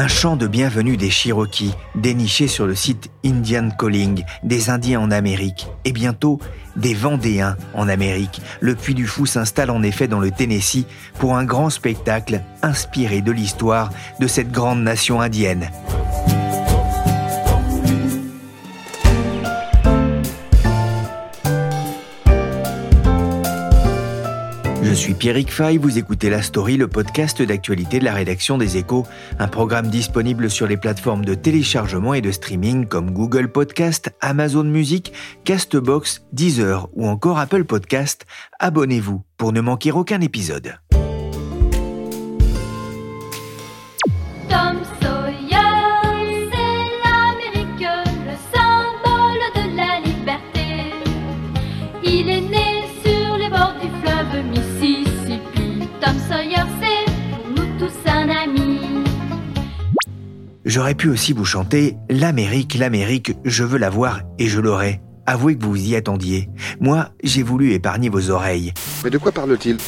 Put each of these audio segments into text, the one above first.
Un chant de bienvenue des Cherokees, déniché sur le site Indian Calling, des Indiens en Amérique, et bientôt des Vendéens en Amérique. Le Puy du Fou s'installe en effet dans le Tennessee pour un grand spectacle inspiré de l'histoire de cette grande nation indienne. Je suis Pierrick Fay, vous écoutez La Story, le podcast d'actualité de la rédaction des Échos, un programme disponible sur les plateformes de téléchargement et de streaming comme Google Podcast, Amazon Music, Castbox, Deezer ou encore Apple Podcast. Abonnez-vous pour ne manquer aucun épisode. J'aurais pu aussi vous chanter L'Amérique, l'Amérique, je veux la voir et je l'aurai. Avouez que vous y attendiez. Moi, j'ai voulu épargner vos oreilles. Mais de quoi parle-t-il?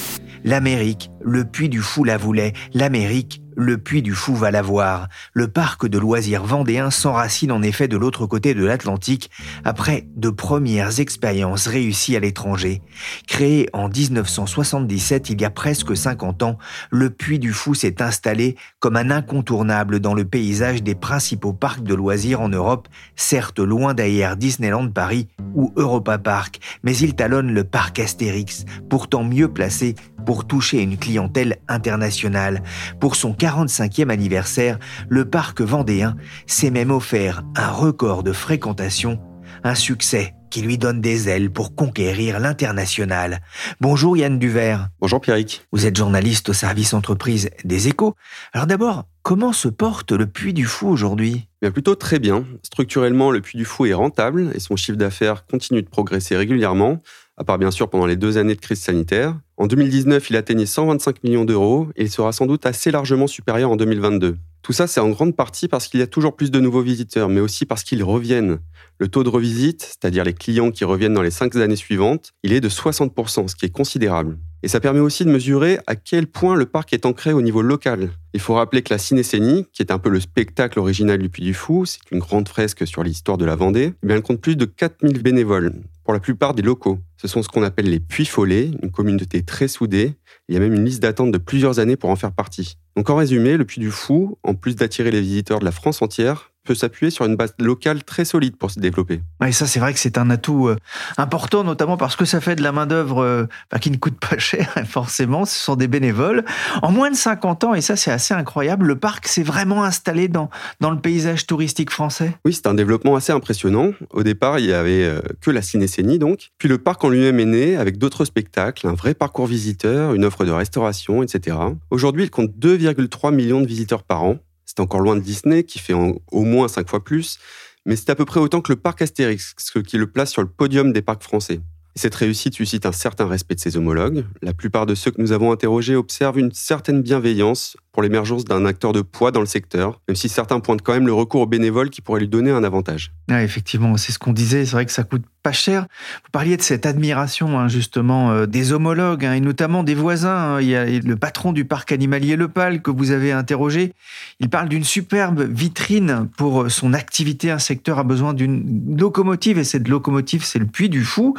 L'Amérique, le puits du fou la voulait. L'Amérique, le puits du fou va la voir. Le parc de loisirs vendéen s'enracine en effet de l'autre côté de l'Atlantique après de premières expériences réussies à l'étranger. Créé en 1977, il y a presque 50 ans, le puits du fou s'est installé comme un incontournable dans le paysage des principaux parcs de loisirs en Europe, certes loin derrière Disneyland Paris ou Europa Park, mais il talonne le parc Astérix, pourtant mieux placé pour toucher une clientèle internationale. Pour son 45e anniversaire, le parc vendéen s'est même offert un record de fréquentation, un succès qui lui donne des ailes pour conquérir l'international. Bonjour Yann Duvert. Bonjour Pierrick. Vous êtes journaliste au service entreprise des échos. Alors d'abord, comment se porte le Puy du Fou aujourd'hui? Bien plutôt très bien. Structurellement, le Puy du Fou est rentable et son chiffre d'affaires continue de progresser régulièrement, à part bien sûr pendant les deux années de crise sanitaire. En 2019, il atteignait 125 millions d'euros et il sera sans doute assez largement supérieur en 2022. Tout ça, c'est en grande partie parce qu'il y a toujours plus de nouveaux visiteurs, mais aussi parce qu'ils reviennent. Le taux de revisite, c'est-à-dire les clients qui reviennent dans les cinq années suivantes, il est de 60%, ce qui est considérable. Et ça permet aussi de mesurer à quel point le parc est ancré au niveau local. Il faut rappeler que la cinécénie, qui est un peu le spectacle original du Puy du Fou, c'est une grande fresque sur l'histoire de la Vendée, eh bien elle compte plus de 4000 bénévoles, pour la plupart des locaux. Ce sont ce qu'on appelle les Puy Follets, une communauté très soudée. Il y a même une liste d'attente de plusieurs années pour en faire partie. Donc en résumé, le Puy du Fou, en plus d'attirer les visiteurs de la France entière, peut s'appuyer sur une base locale très solide pour se développer. Ouais, ça, c'est vrai que c'est un atout euh, important, notamment parce que ça fait de la main-d'œuvre euh, bah, qui ne coûte pas cher, forcément. Ce sont des bénévoles. En moins de 50 ans, et ça, c'est assez incroyable, le parc s'est vraiment installé dans, dans le paysage touristique français. Oui, c'est un développement assez impressionnant. Au départ, il y avait euh, que la cinécénie, donc. Puis le parc en lui-même est né avec d'autres spectacles, un vrai parcours visiteur, une offre de restauration, etc. Aujourd'hui, il compte 2,3 millions de visiteurs par an. C'est encore loin de Disney, qui fait au moins 5 fois plus, mais c'est à peu près autant que le parc Astérix, ce qui le place sur le podium des parcs français. Et cette réussite suscite un certain respect de ses homologues. La plupart de ceux que nous avons interrogés observent une certaine bienveillance pour l'émergence d'un acteur de poids dans le secteur, même si certains pointent quand même le recours aux bénévoles qui pourrait lui donner un avantage. Effectivement, c'est ce qu'on disait. C'est vrai que ça coûte pas cher. Vous parliez de cette admiration, hein, justement, euh, des homologues hein, et notamment des voisins. hein. Il y a le patron du parc animalier Le Pal que vous avez interrogé. Il parle d'une superbe vitrine pour son activité. Un secteur a besoin d'une locomotive et cette locomotive, c'est le Puy du Fou.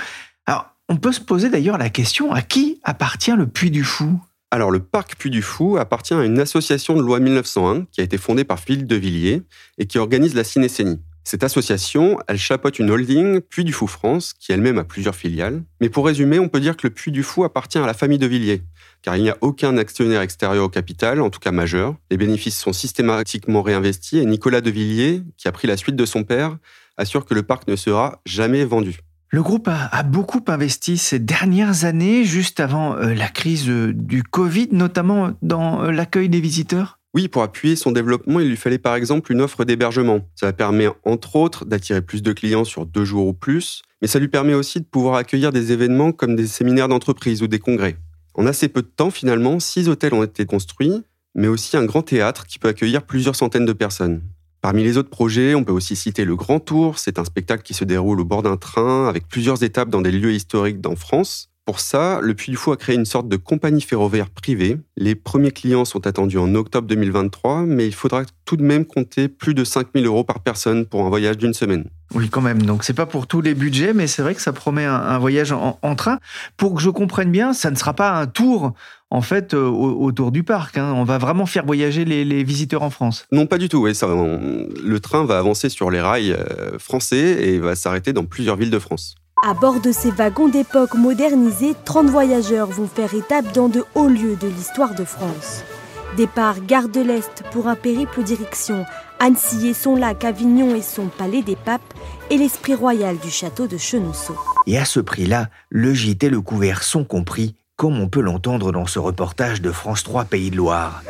Alors, on peut se poser d'ailleurs la question à qui appartient le Puy du Fou? Alors, le parc Puy du Fou appartient à une association de loi 1901 qui a été fondée par Philippe de Villiers et qui organise la cinécénie. Cette association, elle chapeaute une holding Puy du Fou France, qui elle-même a plusieurs filiales. Mais pour résumer, on peut dire que le Puy du Fou appartient à la famille de Villiers, car il n'y a aucun actionnaire extérieur au capital, en tout cas majeur. Les bénéfices sont systématiquement réinvestis et Nicolas de Villiers, qui a pris la suite de son père, assure que le parc ne sera jamais vendu. Le groupe a, beaucoup investi ces dernières années, juste avant euh, la crise euh, du Covid, notamment dans euh, l'accueil des visiteurs? Oui, pour appuyer son développement, il lui fallait par exemple une offre d'hébergement. Ça permet entre autres d'attirer plus de clients sur deux jours ou plus, mais ça lui permet aussi de pouvoir accueillir des événements comme des séminaires d'entreprise ou des congrès. En assez peu de temps, finalement, six hôtels ont été construits, mais aussi un grand théâtre qui peut accueillir plusieurs centaines de personnes. Parmi les autres projets, on peut aussi citer le Grand Tour. C'est un spectacle qui se déroule au bord d'un train avec plusieurs étapes dans des lieux historiques en France. Pour ça, le Puy du Fou a créé une sorte de compagnie ferroviaire privée. Les premiers clients sont attendus en octobre 2023, mais il faudra tout de même compter plus de 5000 euros par personne pour un voyage d'une semaine. Oui, quand même. Donc, c'est pas pour tous les budgets, mais c'est vrai que ça promet un, voyage en, train. Pour que je comprenne bien, ça ne sera pas un tour, en fait, euh, autour du parc. Hein. On va vraiment faire voyager les, visiteurs en France. Non, pas du tout. ça, le train va avancer sur les rails euh, français et va s'arrêter dans plusieurs villes de France. À bord de ces wagons d'époque modernisés, 30 voyageurs vont faire étape dans de hauts lieux de l'histoire de France. Départ Gare de l'Est pour un périple direction Annecy et son lac, Avignon et son palais des papes et l'esprit royal du château de Chenonceau. Et à ce prix-là, le gîte et le couvert sont compris, comme on peut l'entendre dans ce reportage de France 3 Pays de Loire.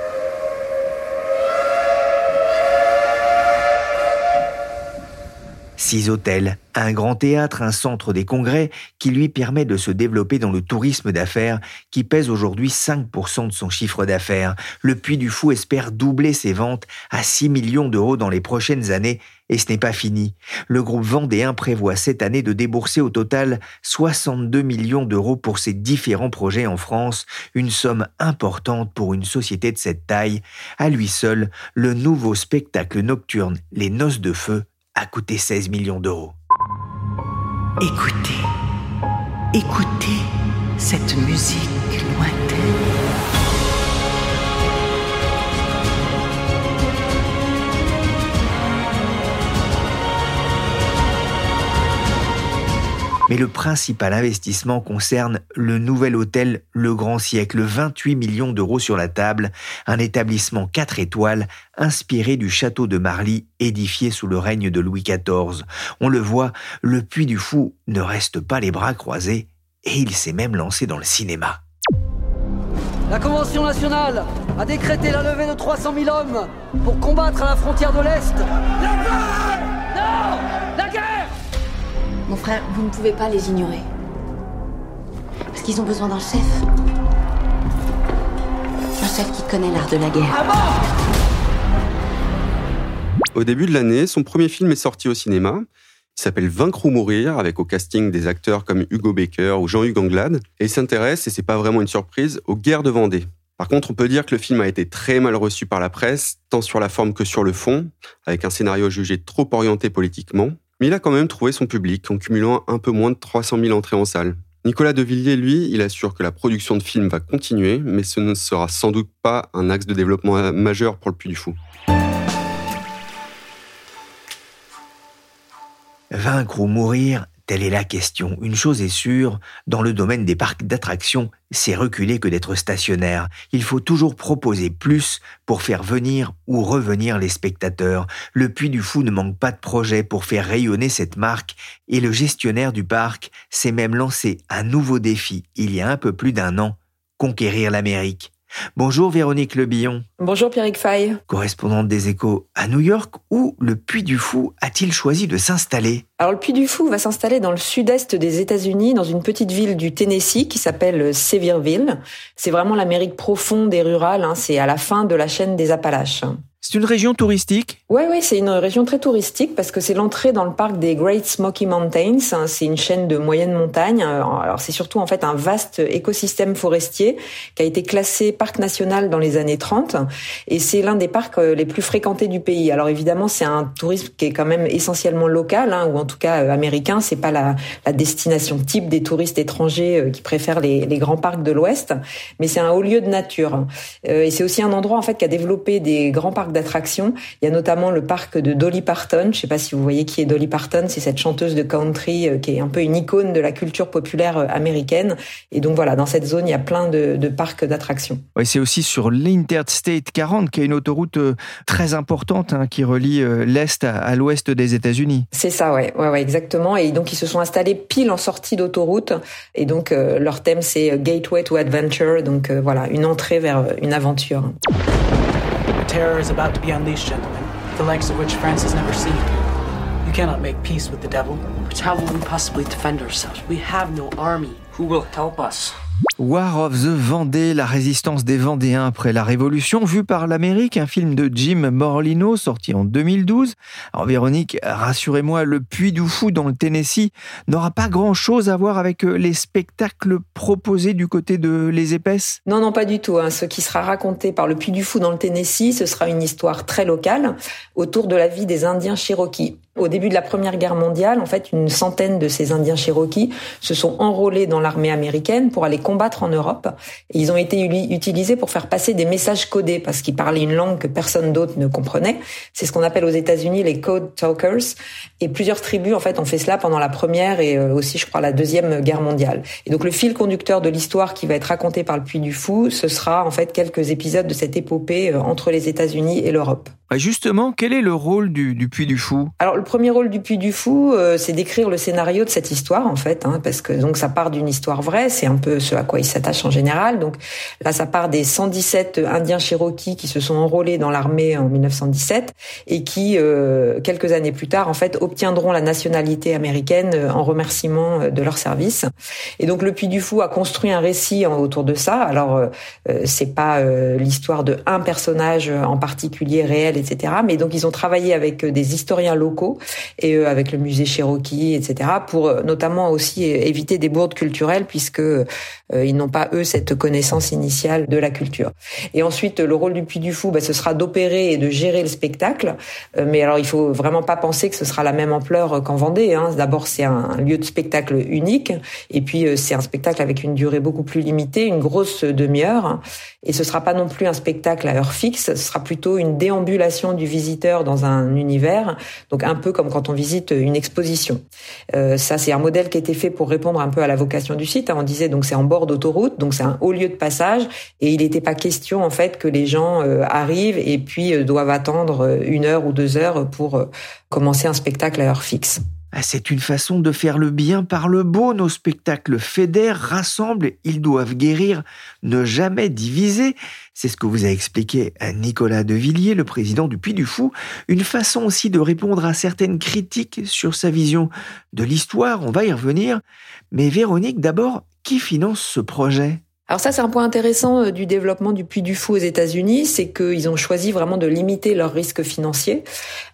Six hôtels, un grand théâtre, un centre des congrès qui lui permet de se développer dans le tourisme d'affaires qui pèse aujourd'hui 5% de son chiffre d'affaires. Le Puy du Fou espère doubler ses ventes à 6 millions d'euros dans les prochaines années et ce n'est pas fini. Le groupe Vendéen prévoit cette année de débourser au total 62 millions d'euros pour ses différents projets en France, une somme importante pour une société de cette taille. À lui seul, le nouveau spectacle nocturne Les Noces de Feu a coûté 16 millions d'euros. Écoutez, écoutez cette musique lointaine. Mais le principal investissement concerne le nouvel hôtel Le Grand Siècle, 28 millions d'euros sur la table, un établissement 4 étoiles inspiré du château de Marly édifié sous le règne de Louis XIV. On le voit, le Puy du Fou ne reste pas les bras croisés et il s'est même lancé dans le cinéma. La Convention nationale a décrété la levée de 300 000 hommes pour combattre à la frontière de l'Est. Non mon frère, vous ne pouvez pas les ignorer. Parce qu'ils ont besoin d'un chef. Un chef qui connaît l'art de la guerre. Au début de l'année, son premier film est sorti au cinéma. Il s'appelle Vaincre ou mourir, avec au casting des acteurs comme Hugo Baker ou Jean-Hugues Anglade. Et il s'intéresse, et c'est pas vraiment une surprise, aux guerres de Vendée. Par contre, on peut dire que le film a été très mal reçu par la presse, tant sur la forme que sur le fond, avec un scénario jugé trop orienté politiquement. Mais il a quand même trouvé son public en cumulant un peu moins de 300 000 entrées en salle. Nicolas Devilliers, lui, il assure que la production de films va continuer, mais ce ne sera sans doute pas un axe de développement majeur pour le Puy du Fou. Vaincre ou mourir, Telle est la question. Une chose est sûre, dans le domaine des parcs d'attractions, c'est reculer que d'être stationnaire. Il faut toujours proposer plus pour faire venir ou revenir les spectateurs. Le Puy du Fou ne manque pas de projets pour faire rayonner cette marque et le gestionnaire du parc s'est même lancé un nouveau défi il y a un peu plus d'un an, conquérir l'Amérique. Bonjour Véronique Lebillon. Bonjour Pierrick Fay. Correspondante des échos à New York, où le Puy du Fou a-t-il choisi de s'installer? Alors le Puy du Fou va s'installer dans le sud-est des États-Unis, dans une petite ville du Tennessee qui s'appelle Sevierville. C'est vraiment l'Amérique profonde et rurale, hein. c'est à la fin de la chaîne des Appalaches. C'est une région touristique Oui, oui, c'est une région très touristique parce que c'est l'entrée dans le parc des Great Smoky Mountains. Hein, c'est une chaîne de moyenne montagne. Alors c'est surtout en fait un vaste écosystème forestier qui a été classé parc national dans les années 30 et c'est l'un des parcs euh, les plus fréquentés du pays. Alors évidemment, c'est un tourisme qui est quand même essentiellement local hein, ou en tout cas euh, américain. C'est pas la, destination type des touristes étrangers euh, qui préfèrent les, les grands parcs de l'Ouest, mais c'est un haut lieu de nature. Et c'est aussi un endroit en fait qui a développé des grands parcs d'attractions. Il y a notamment le parc de Dolly Parton. Je sais pas si vous voyez qui est Dolly Parton. C'est cette chanteuse de country euh, qui est un peu une icône de la culture populaire euh, américaine. Et donc voilà, dans cette zone, il y a plein de, de parcs d'attractions. Ouais, c'est aussi sur l'Interstate 40, qui est une autoroute euh, très importante hein, qui relie l'Est à, à l'Ouest des États-Unis. C'est ça, ouais, ouais, ouais, exactement. Et donc ils se sont installés pile en sortie d'autoroute. Et donc euh, leur thème c'est Gateway to Adventure. Donc euh, voilà, une entrée vers une aventure. The terror is about to be unleashed, gentlemen, the likes of which France has never seen. You cannot make peace with the devil. But how will we possibly defend ourselves? We have no army. Who will help us? War of the Vendée, la résistance des Vendéens après la Révolution, vu par l'Amérique, un film de Jim Morlino sorti en 2012. Alors Véronique, rassurez-moi, le Puy du Fou dans le Tennessee n'aura pas grand-chose à voir avec euh, les spectacles proposés du côté de Les Épaisses? Non, non, pas du tout. hein. Ce qui sera raconté par le Puy du Fou dans le Tennessee, ce sera une histoire très locale autour de la vie des Indiens Cherokees. Au début de la Première Guerre mondiale, en fait, une centaine de ces Indiens Cherokees se sont enrôlés dans l'armée américaine pour aller combattre en Europe. Et ils ont été utilisés pour faire passer des messages codés parce qu'ils parlaient une langue que personne d'autre ne comprenait. C'est ce qu'on appelle aux États-Unis les code talkers. Et plusieurs tribus, en fait, ont fait cela pendant la Première et euh, aussi, je crois, la Deuxième Guerre mondiale. Et donc, le fil conducteur de l'histoire qui va être raconté par le Puy du Fou, ce sera en fait quelques épisodes de cette épopée euh, entre les États-Unis et l'Europe. Ah, Justement, quel est le rôle du, du Puy du Fou? Alors le premier rôle du Puy du Fou, euh, c'est d'écrire le scénario de cette histoire en fait, hein, parce que donc ça part d'une histoire vraie, c'est un peu ce à quoi il s'attache en général. Donc là, ça part des 117 Indiens Cherokees qui se sont enrôlés dans l'armée en 1917 et qui euh, quelques années plus tard en fait obtiendront la nationalité américaine euh, en remerciement de leur service. Et donc le Puy du Fou a construit un récit autour de ça. Alors euh, c'est pas l'histoire de un personnage en particulier réel, etc. Mais donc ils ont travaillé avec euh, des historiens locaux et euh, avec le musée Cherokee, etc. pour euh, notamment aussi éviter des bourdes culturelles puisque ils n'ont pas eux cette connaissance initiale de la culture. Et ensuite le rôle du Puy du Fou, bah, ce sera d'opérer et de gérer le spectacle. Mais alors il faut vraiment pas penser que ce sera la même ampleur qu'en Vendée. Hein. D'abord c'est un lieu de spectacle unique et puis c'est un spectacle avec une durée beaucoup plus limitée, une grosse demi-heure. Et ce sera pas non plus un spectacle à heure fixe, ce sera plutôt une déambulation du visiteur dans un univers, donc un peu comme quand on visite une exposition. Euh, ça, c'est un modèle qui a été fait pour répondre un peu à la vocation du site. hein. On disait donc c'est en bord d'autoroute, donc c'est un haut lieu de passage, et il n'était pas question en fait que les gens euh, arrivent et puis euh, doivent attendre euh, une heure ou deux heures pour commencer un spectacle à heure fixe. Ah, C'est une façon de faire le bien par le beau. Nos spectacles fédèrent, rassemblent, ils doivent guérir, ne jamais diviser. C'est ce que vous a expliqué à Nicolas Devilliers, le président du Puy du Fou. Une façon aussi de répondre à certaines critiques sur sa vision de l'histoire. On va y revenir. Mais Véronique, d'abord, qui finance ce projet? Alors ça, c'est un point intéressant euh, du développement du Puy du Fou aux États-Unis, c'est qu'ils ont choisi vraiment de limiter leurs risques financiers.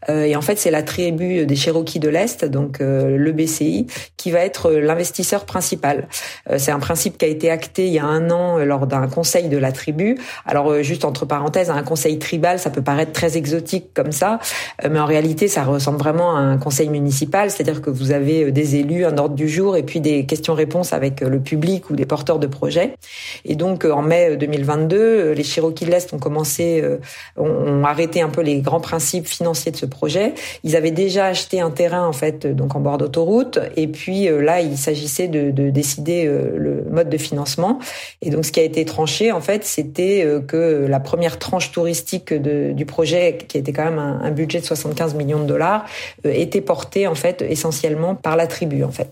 Euh, et en fait, c'est la tribu des Cherokees de l'Est, donc euh, le BCI, qui va être l'investisseur principal. C'est un principe qui a été acté il y a un an lors d'un conseil de la tribu. Alors, juste entre parenthèses, un conseil tribal, ça peut paraître très exotique comme ça, mais en réalité, ça ressemble vraiment à un conseil municipal, c'est-à-dire que vous avez des élus, un ordre du jour, et puis des questions-réponses avec le public ou des porteurs de projets. Et donc euh, en mai 2022, euh, les Cherokees de l'Est ont commencé, euh, ont, arrêté un peu les grands principes financiers de ce projet. Ils avaient déjà acheté un terrain en fait, euh, donc en bord d'autoroute, et puis euh, là il s'agissait de, de décider euh, le mode de financement. Et donc ce qui a été tranché en fait, c'était euh, que la première tranche touristique du projet, qui était quand même un, budget de 75 millions de dollars, euh, était portée en fait essentiellement par la tribu en fait.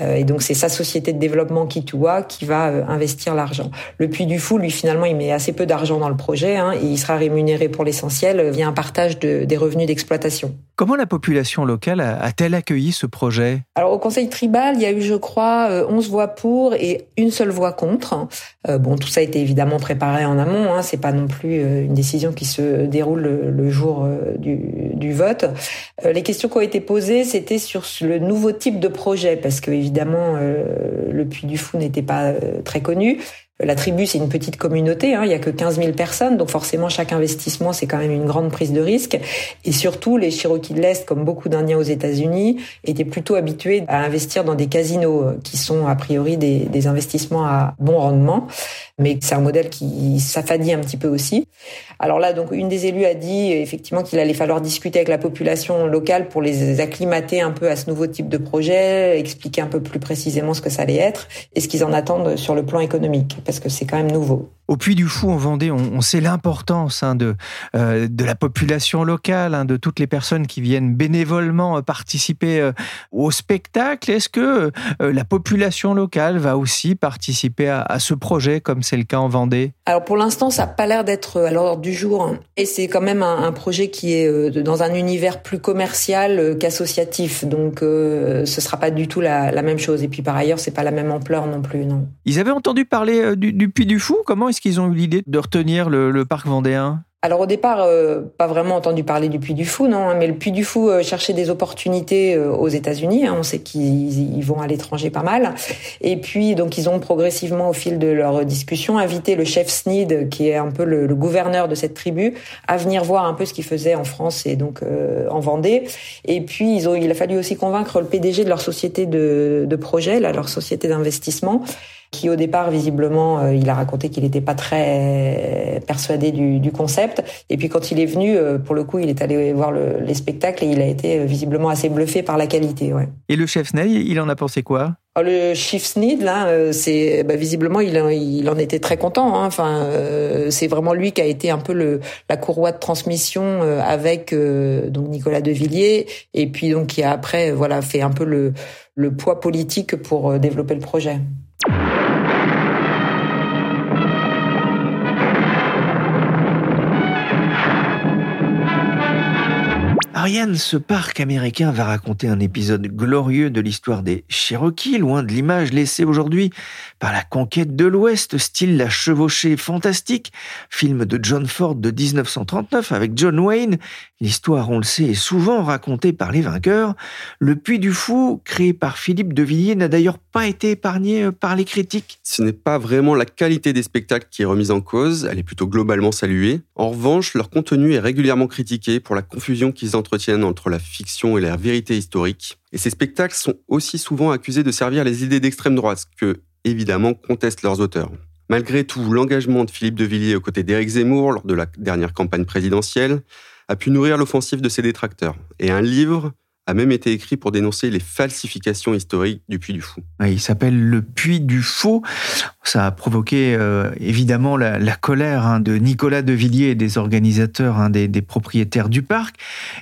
Euh, et donc c'est sa société de développement Kitua qui va euh, l'argent. Le Puy du Fou, lui finalement, il met assez peu d'argent dans le projet hein, et il sera rémunéré pour l'essentiel euh, via un partage de- des revenus d'exploitation. Comment la population locale a-t-elle accueilli ce projet? Alors au conseil tribal, il y a eu, je crois, euh, 11 voix pour et une seule voix contre. Euh, bon, tout ça a été évidemment préparé en amont. Hein, c'est pas non plus euh, une décision qui se déroule le, le jour euh, du, vote. Euh, les questions qui ont été posées, c'était sur le nouveau type de projet, parce que évidemment, euh, le Puy du Fou n'était pas euh, très connu. La tribu, c'est une petite communauté, hein, il y a que 15 000 personnes, donc forcément chaque investissement, c'est quand même une grande prise de risque. Et surtout, les Cherokees de l'Est, comme beaucoup d'Indiens aux États-Unis, étaient plutôt habitués à investir dans des casinos euh, qui sont a priori des, des investissements à bon rendement mais c'est un modèle qui s'affadit un petit peu aussi. Alors là, donc une des élus a dit effectivement qu'il allait falloir discuter avec la population locale pour les acclimater un peu à ce nouveau type de projet, expliquer un peu plus précisément ce que ça allait être et ce qu'ils en attendent sur le plan économique, parce que c'est quand même nouveau. Au Puy du Fou, en Vendée, on, sait l'importance hein, de, euh, de la population locale, hein, de toutes les personnes qui viennent bénévolement euh, participer euh, au spectacle. Est-ce que la population locale va aussi participer à, à ce projet, comme c'est le cas en Vendée? Alors pour l'instant, ça n'a pas l'air d'être à l'ordre du jour. Hein. Et c'est quand même un, un, projet qui est dans un univers plus commercial qu'associatif. Donc ce sera pas du tout la, la, même chose. Et puis par ailleurs, c'est pas la même ampleur non plus. Non. Ils avaient entendu parler du, du Puy du Fou? Comment est-ce qu'ils ont eu l'idée de retenir le, parc vendéen? Alors au départ, euh, pas vraiment entendu parler du Puy du Fou, non, hein, mais le Puy du Fou euh, cherchait des opportunités euh, aux États-Unis. Hein, on sait qu'ils vont à l'étranger pas mal. Et puis donc ils ont progressivement, au fil de leur discussion, invité le chef Sneed, qui est un peu le, gouverneur de cette tribu, à venir voir un peu ce qu'il faisait en France et donc en Vendée. Et puis ils ont, il a fallu aussi convaincre le PDG de leur société de, de projet, là, leur société d'investissement qui au départ visiblement euh, il a raconté qu'il n'était pas très persuadé du, du, concept et puis quand il est venu euh, pour le coup il est allé voir le, les spectacles et il a été euh, visiblement assez bluffé par la qualité ouais. et le chef Snell il en a pensé quoi? Oh, le chief Sneed, là, c'est bah, visiblement il, il en était très content. Hein. Enfin, c'est vraiment lui qui a été un peu le, la courroie de transmission avec donc Nicolas Devilliers et puis donc qui a après voilà fait un peu le, le poids politique pour développer le projet. Ariane, ce parc américain va raconter un épisode glorieux de l'histoire des Cherokees, loin de l'image laissée aujourd'hui par la conquête de l'Ouest, style La Chevauchée fantastique, film de John Ford de 1939 avec John Wayne. L'histoire, on le sait, est souvent racontée par les vainqueurs. Le Puy du Fou, créé par Philippe de Villiers, n'a d'ailleurs pas été épargné euh, par les critiques. Ce n'est pas vraiment la qualité des spectacles qui est remise en cause, elle est plutôt globalement saluée. En revanche, leur contenu est régulièrement critiqué pour la confusion qu'ils entretiennent entre la fiction et la vérité historique. Et ces spectacles sont aussi souvent accusés de servir les idées d'extrême droite, que, évidemment, contestent leurs auteurs. Malgré tout, l'engagement de Philippe de Villiers aux côtés d'Éric Zemmour lors de la dernière campagne présidentielle a pu nourrir l'offensive de ses détracteurs. Et un livre, a même été écrit pour dénoncer les falsifications historiques du Puy du Fou. Il s'appelle Le Puy du Faux. Ça a provoqué euh, évidemment la, colère hein, de Nicolas de Villiers et des organisateurs, hein, des, propriétaires du parc.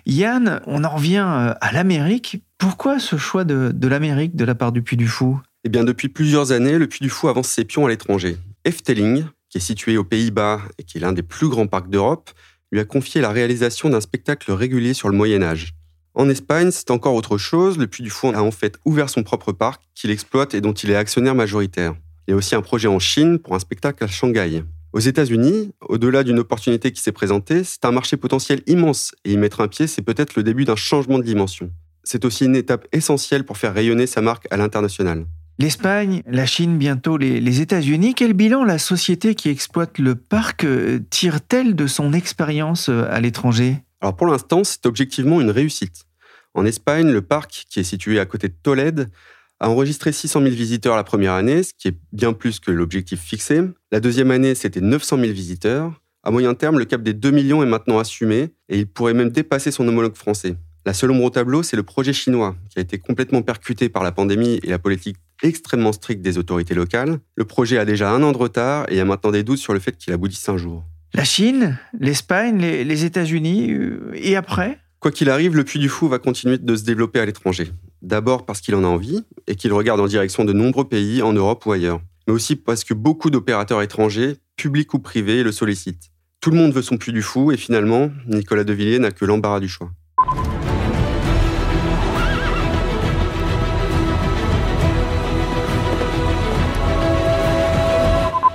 Yann, on en revient euh, à l'Amérique. Pourquoi ce choix de, de l'Amérique de la part du Puy du Fou? Eh bien, depuis plusieurs années, le Puy du Fou avance ses pions à l'étranger. Efteling, qui est situé aux Pays-Bas et qui est l'un des plus grands parcs d'Europe, lui a confié la réalisation d'un spectacle régulier sur le Moyen Âge. En Espagne, c'est encore autre chose. Le Puy du Fou a en fait ouvert son propre parc qu'il exploite et dont il est actionnaire majoritaire. Il y a aussi un projet en Chine pour un spectacle à Shanghai. Aux États-Unis, au-delà d'une opportunité qui s'est présentée, c'est un marché potentiel immense et y mettre un pied, c'est peut-être le début d'un changement de dimension. C'est aussi une étape essentielle pour faire rayonner sa marque à l'international. L'Espagne, la Chine, bientôt les, États-Unis. Quel bilan la société qui exploite le parc euh, tire-t-elle de son expérience euh, à l'étranger? Alors pour l'instant, c'est objectivement une réussite. En Espagne, le parc, qui est situé à côté de Tolède, a enregistré 600 000 visiteurs la première année, ce qui est bien plus que l'objectif fixé. La deuxième année, c'était 900 000 visiteurs. À moyen terme, le cap des 2 millions est maintenant assumé et il pourrait même dépasser son homologue français. La seule ombre au tableau, c'est le projet chinois, qui a été complètement percuté par la pandémie et la politique extrêmement stricte des autorités locales. Le projet a déjà un an de retard et il y a maintenant des doutes sur le fait qu'il aboutisse un jour. La Chine, l'Espagne, les, États-Unis, euh, et après? Quoi qu'il arrive, le Puy du Fou va continuer de se développer à l'étranger. D'abord parce qu'il en a envie et qu'il regarde en direction de nombreux pays en Europe ou ailleurs. Mais aussi parce que beaucoup d'opérateurs étrangers, publics ou privés, le sollicitent. Tout le monde veut son Puy du Fou et finalement, Nicolas Devilliers n'a que l'embarras du choix.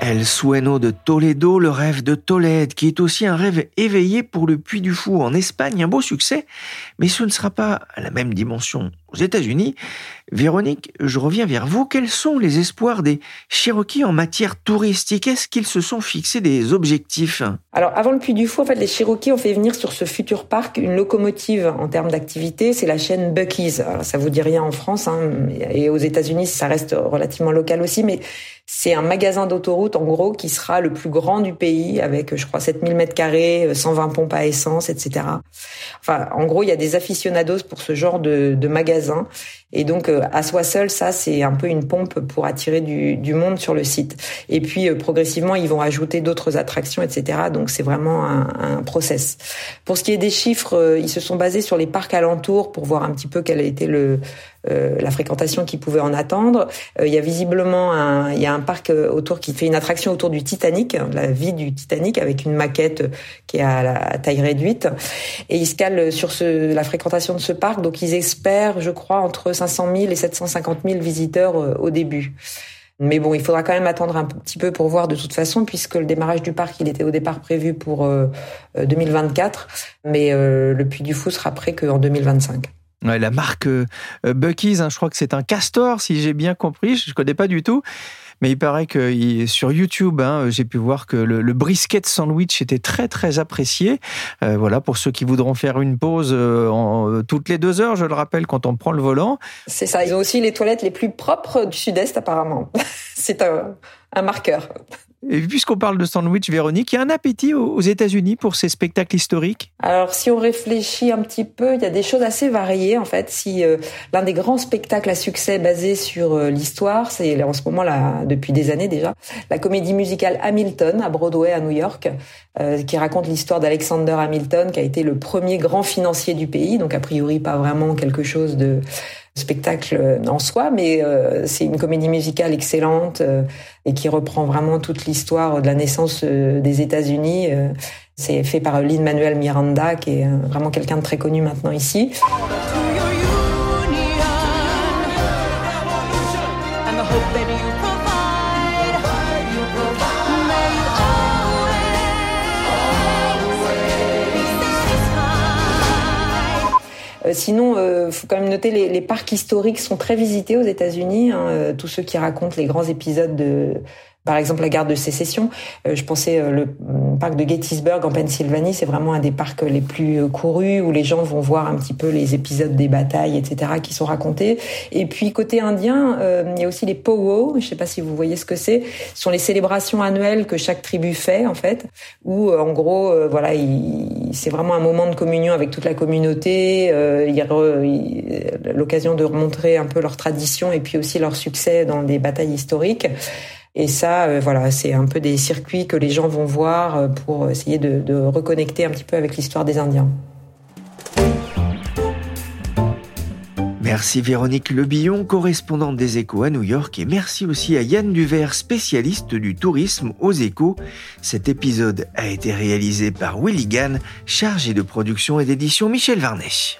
El Sueno de Toledo, le rêve de Tolède, qui est aussi un rêve éveillé pour le Puy du Fou en Espagne, un beau succès, mais ce ne sera pas la même dimension aux États-Unis. Véronique, je reviens vers vous. Quels sont les espoirs des Cherokees en matière touristique? Est-ce qu'ils se sont fixés des objectifs? Alors, avant le Puy du Fou, en fait, les Cherokees ont fait venir sur ce futur parc une locomotive en termes d'activité. C'est la chaîne Bucky's. Alors, ça vous dit rien en France, hein, et aux États-Unis, ça reste relativement local aussi, mais c'est un magasin d'autoroute, en gros, qui sera le plus grand du pays, avec, je crois, 7000 mètres carrés, 120 pompes à essence, etc. Enfin, en gros, il y a des aficionados pour ce genre de, de magasin magasin et donc, euh, à soi seul, ça, c'est un peu une pompe pour attirer du, monde sur le site. Et puis, euh, progressivement, ils vont ajouter d'autres attractions, etc. Donc, c'est vraiment un, un, process. Pour ce qui est des chiffres, euh, ils se sont basés sur les parcs alentours pour voir un petit peu quel a été le, la fréquentation qu'ils pouvaient en attendre. Il y a visiblement un, y a un parc autour qui fait une attraction autour du Titanic, la vie du Titanic, avec une maquette qui est à taille réduite. Et ils se calent sur la fréquentation de ce parc. Donc, ils espèrent, je crois, entre 500 000 et 750 000 visiteurs euh, au début. Mais bon, il faudra quand même attendre un petit peu pour voir de toute façon, puisque le démarrage du parc, il était au départ prévu pour euh, 2024, mais euh, le Puy du Fou sera prêt qu'en 2025. Ouais, la marque euh, Bucky's, hein, je crois que c'est un castor, si j'ai bien compris, je ne connais pas du tout. Mais il paraît que sur YouTube, hein, j'ai pu voir que le, brisket sandwich était très très apprécié. Euh, voilà, pour ceux qui voudront faire une pause euh, euh, toutes les deux heures, je le rappelle, quand on prend le volant. C'est ça. Ils ont aussi les toilettes les plus propres du Sud-Est, apparemment. C'est un, un marqueur. Et puisqu'on parle de sandwich, Véronique, il y a un appétit aux États-Unis pour ces spectacles historiques? Alors, si on réfléchit un petit peu, il y a des choses assez variées en fait. Si euh, l'un des grands spectacles à succès basé sur euh, l'histoire, c'est en ce moment là depuis des années déjà, la comédie musicale Hamilton à Broadway à New York, euh, qui raconte l'histoire d'Alexander Hamilton, qui a été le premier grand financier du pays, donc a priori pas vraiment quelque chose de spectacle en soi, mais euh, c'est une comédie musicale excellente euh, et qui reprend vraiment toute l'histoire de la naissance euh, des États-Unis. Euh, c'est fait par Lin Manuel Miranda, qui est vraiment quelqu'un de très connu maintenant ici. Sinon, euh, faut quand même noter les, les, parcs historiques sont très visités aux États-Unis. Hein, euh, tous ceux qui racontent les grands épisodes de par exemple, la gare de sécession. Euh, je pensais euh, le parc de Gettysburg en Pennsylvanie, c'est vraiment un des parcs les plus euh, courus où les gens vont voir un petit peu les épisodes des batailles, etc., qui sont racontés. Et puis côté indien, euh, il y a aussi les powwows. Je ne sais pas si vous voyez ce que c'est. Ce sont les célébrations annuelles que chaque tribu fait en fait, où en gros, euh, voilà, c'est vraiment un moment de communion avec toute la communauté. Euh, il y a l'occasion de remontrer un peu leur tradition et puis aussi leur succès dans des batailles historiques. Et ça, euh, voilà, c'est un peu des circuits que les gens vont voir euh, pour essayer de, reconnecter un petit peu avec l'histoire des Indiens. Merci Véronique Lebillon, correspondante des Échos à New York, et merci aussi à Yann Duvert, spécialiste du tourisme aux Échos. Cet épisode a été réalisé par Willy Gann, chargé de production et d'édition Michel Varnet.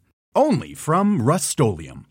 only from Rust-Oleum.